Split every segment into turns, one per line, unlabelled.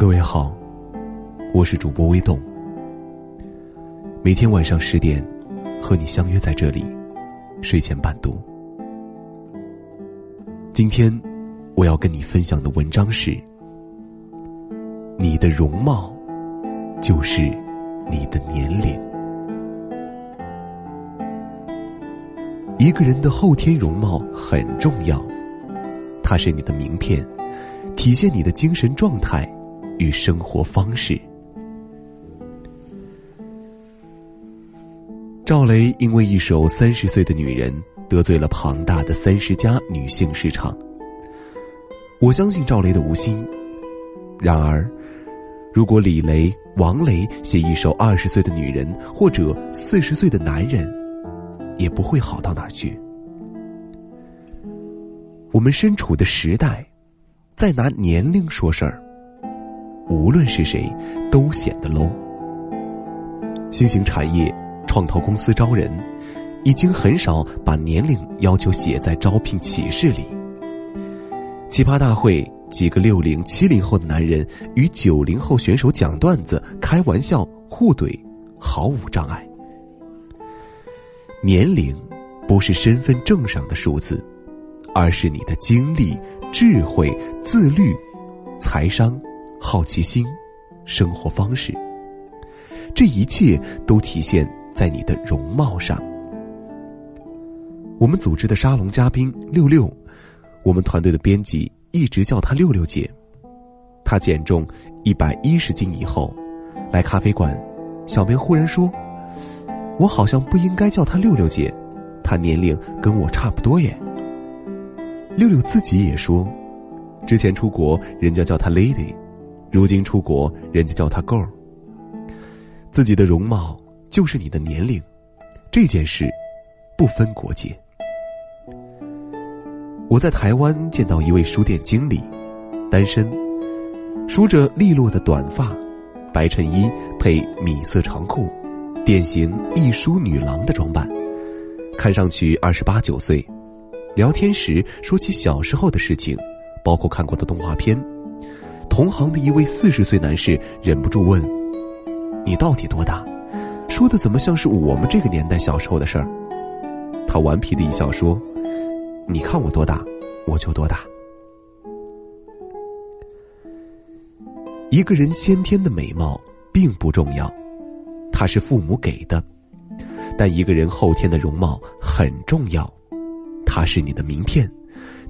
各位好，我是主播微动。每天晚上十点，和你相约在这里，睡前伴读。今天我要跟你分享的文章是：你的容貌就是你的年龄。一个人的后天容貌很重要，它是你的名片，体现你的精神状态与生活方式。赵雷因为一首《三十岁的女人》得罪了庞大的三十家女性市场。我相信赵雷的无心，然而，如果李雷、王雷写一首《二十岁的女人》或者《四十岁的男人》。也不会好到哪儿去。我们身处的时代，在拿年龄说事儿，无论是谁，都显得 low。新型产业、创投公司招人，已经很少把年龄要求写在招聘启事里。奇葩大会，几个六零、七零后的男人与九零后选手讲段子、开玩笑、互怼，毫无障碍。年龄不是身份证上的数字，而是你的经历、智慧、自律、财商、好奇心、生活方式。这一切都体现在你的容貌上。我们组织的沙龙嘉宾六六，我们团队的编辑一直叫她六六姐。她减重一百一十斤以后，来咖啡馆，小编忽然说。我好像不应该叫她六六姐，她年龄跟我差不多耶。六六自己也说，之前出国人家叫她 lady，如今出国人家叫她 girl。自己的容貌就是你的年龄，这件事不分国界。我在台湾见到一位书店经理，单身，梳着利落的短发，白衬衣配米色长裤。典型一书女郎的装扮，看上去二十八九岁。聊天时说起小时候的事情，包括看过的动画片。同行的一位四十岁男士忍不住问：“你到底多大？”说的怎么像是我们这个年代小时候的事儿？他顽皮的一笑说：“你看我多大，我就多大。”一个人先天的美貌并不重要。它是父母给的，但一个人后天的容貌很重要，它是你的名片，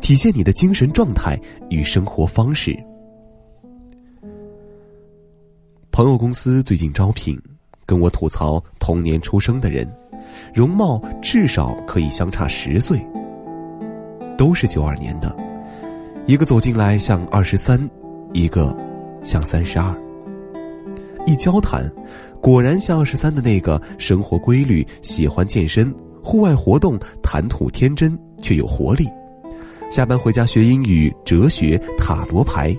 体现你的精神状态与生活方式。朋友公司最近招聘，跟我吐槽同年出生的人，容貌至少可以相差十岁，都是九二年的，一个走进来像二十三，一个像三十二。一交谈。果然像二十三的那个，生活规律，喜欢健身，户外活动，谈吐天真却有活力。下班回家学英语、哲学、塔罗牌。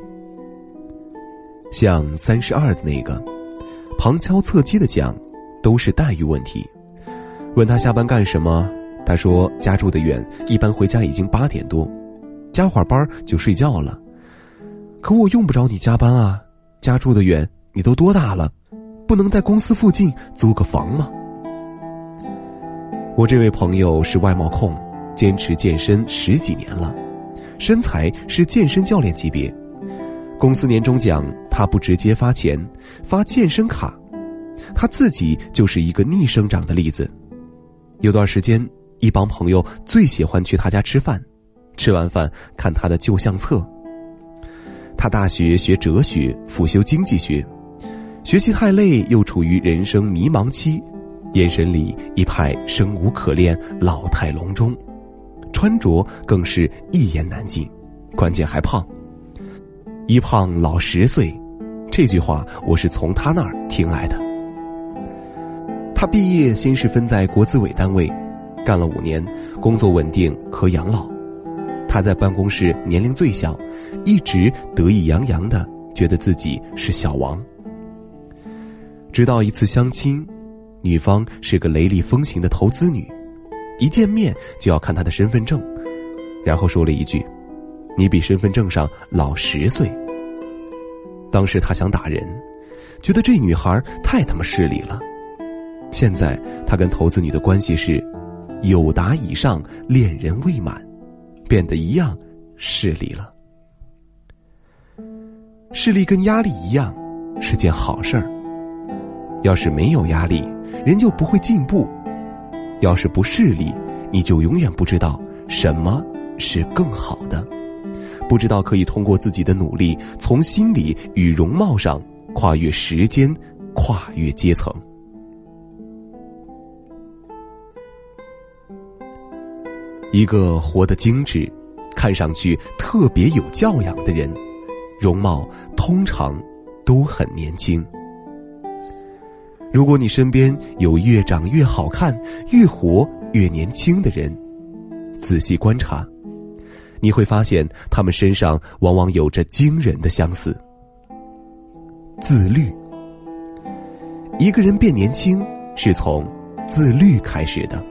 像三十二的那个，旁敲侧击的讲，都是待遇问题。问他下班干什么，他说家住的远，一般回家已经八点多，加会儿班就睡觉了。可我用不着你加班啊，家住的远，你都多大了？不能在公司附近租个房吗？我这位朋友是外贸控，坚持健身十几年了，身材是健身教练级别。公司年终奖他不直接发钱，发健身卡，他自己就是一个逆生长的例子。有段时间，一帮朋友最喜欢去他家吃饭，吃完饭看他的旧相册。他大学学哲学，辅修经济学。学习太累，又处于人生迷茫期，眼神里一派生无可恋，老态龙钟，穿着更是一言难尽，关键还胖。一胖老十岁，这句话我是从他那儿听来的。他毕业先是分在国资委单位，干了五年，工作稳定，可养老。他在办公室年龄最小，一直得意洋洋的，觉得自己是小王。直到一次相亲，女方是个雷厉风行的投资女，一见面就要看她的身份证，然后说了一句：“你比身份证上老十岁。”当时他想打人，觉得这女孩太他妈势利了。现在他跟投资女的关系是有达以上，恋人未满，变得一样势利了。势力跟压力一样，是件好事儿。要是没有压力，人就不会进步；要是不势利，你就永远不知道什么是更好的。不知道可以通过自己的努力，从心理与容貌上跨越时间，跨越阶层。一个活得精致、看上去特别有教养的人，容貌通常都很年轻。如果你身边有越长越好看、越活越年轻的人，仔细观察。你会发现，他们身上往往有着惊人的相似。自律，一个人变年轻是从自律开始的。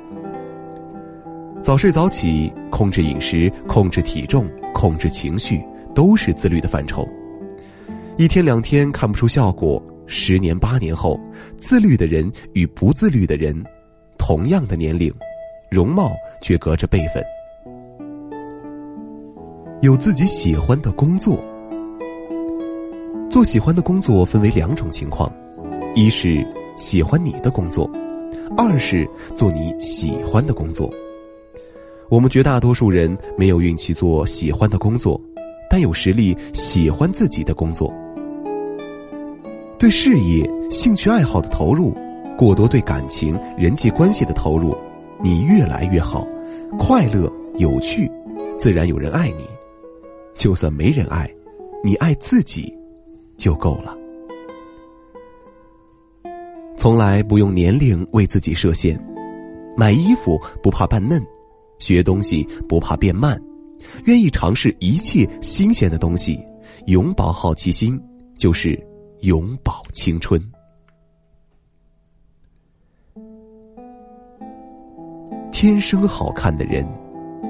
早睡早起、控制饮食、控制体重、控制情绪，都是自律的范畴。一天两天看不出效果，十年八年后，自律的人与不自律的人，同样的年龄，容貌却隔着辈分。有自己喜欢的工作，做喜欢的工作分为两种情况：一是喜欢你的工作，二是做你喜欢的工作。我们绝大多数人没有运气做喜欢的工作，但有实力喜欢自己的工作。对事业、兴趣爱好的投入，过多对感情、人际关系的投入，你越来越好，快乐、有趣，自然有人爱你。就算没人爱，你爱自己就够了。从来不用年龄为自己设限，买衣服不怕扮嫩，学东西不怕变慢，愿意尝试一切新鲜的东西，永葆好奇心，就是永葆青春。天生好看的人，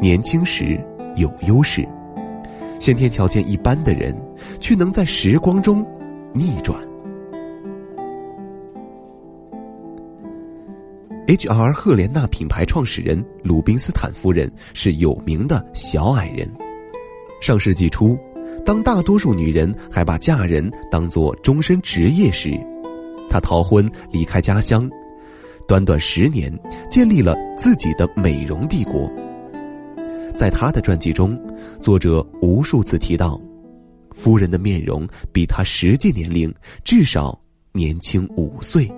年轻时有优势。先天条件一般的人，却能在时光中逆转。H.R. 赫莲娜品牌创始人鲁宾斯坦夫人是有名的小矮人。上世纪初，当大多数女人还把嫁人当做终身职业时，她逃婚离开家乡，短短十年建立了自己的美容帝国。在他的传记中，作者无数次提到，夫人的面容比他实际年龄至少年轻五岁。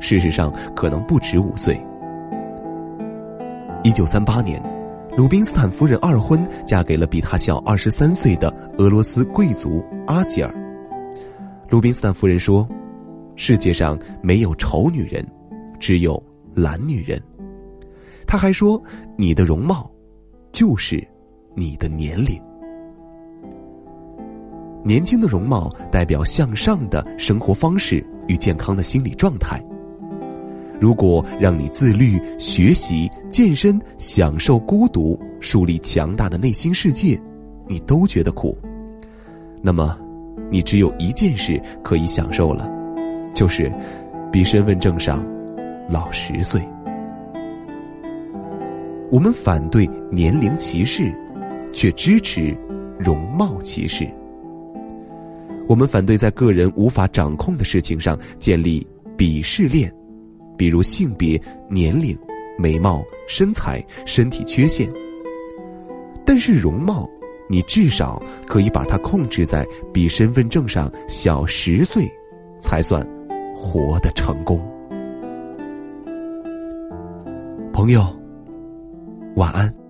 事实上，可能不止五岁。一九三八年，鲁宾斯坦夫人二婚，嫁给了比他小二十三岁的俄罗斯贵族阿吉尔。鲁宾斯坦夫人说：“世界上没有丑女人，只有懒女人。”他还说：“你的容貌。”就是你的年龄，年轻的容貌代表向上的生活方式与健康的心理状态。如果让你自律、学习、健身、享受孤独、树立强大的内心世界，你都觉得苦，那么你只有一件事可以享受了，就是比身份证上老十岁。我们反对年龄歧视，却支持容貌歧视。我们反对在个人无法掌控的事情上建立鄙视链，比如性别、年龄、美貌、身材、身体缺陷。但是容貌，你至少可以把它控制在比身份证上小十岁，才算活得成功。朋友。晚安。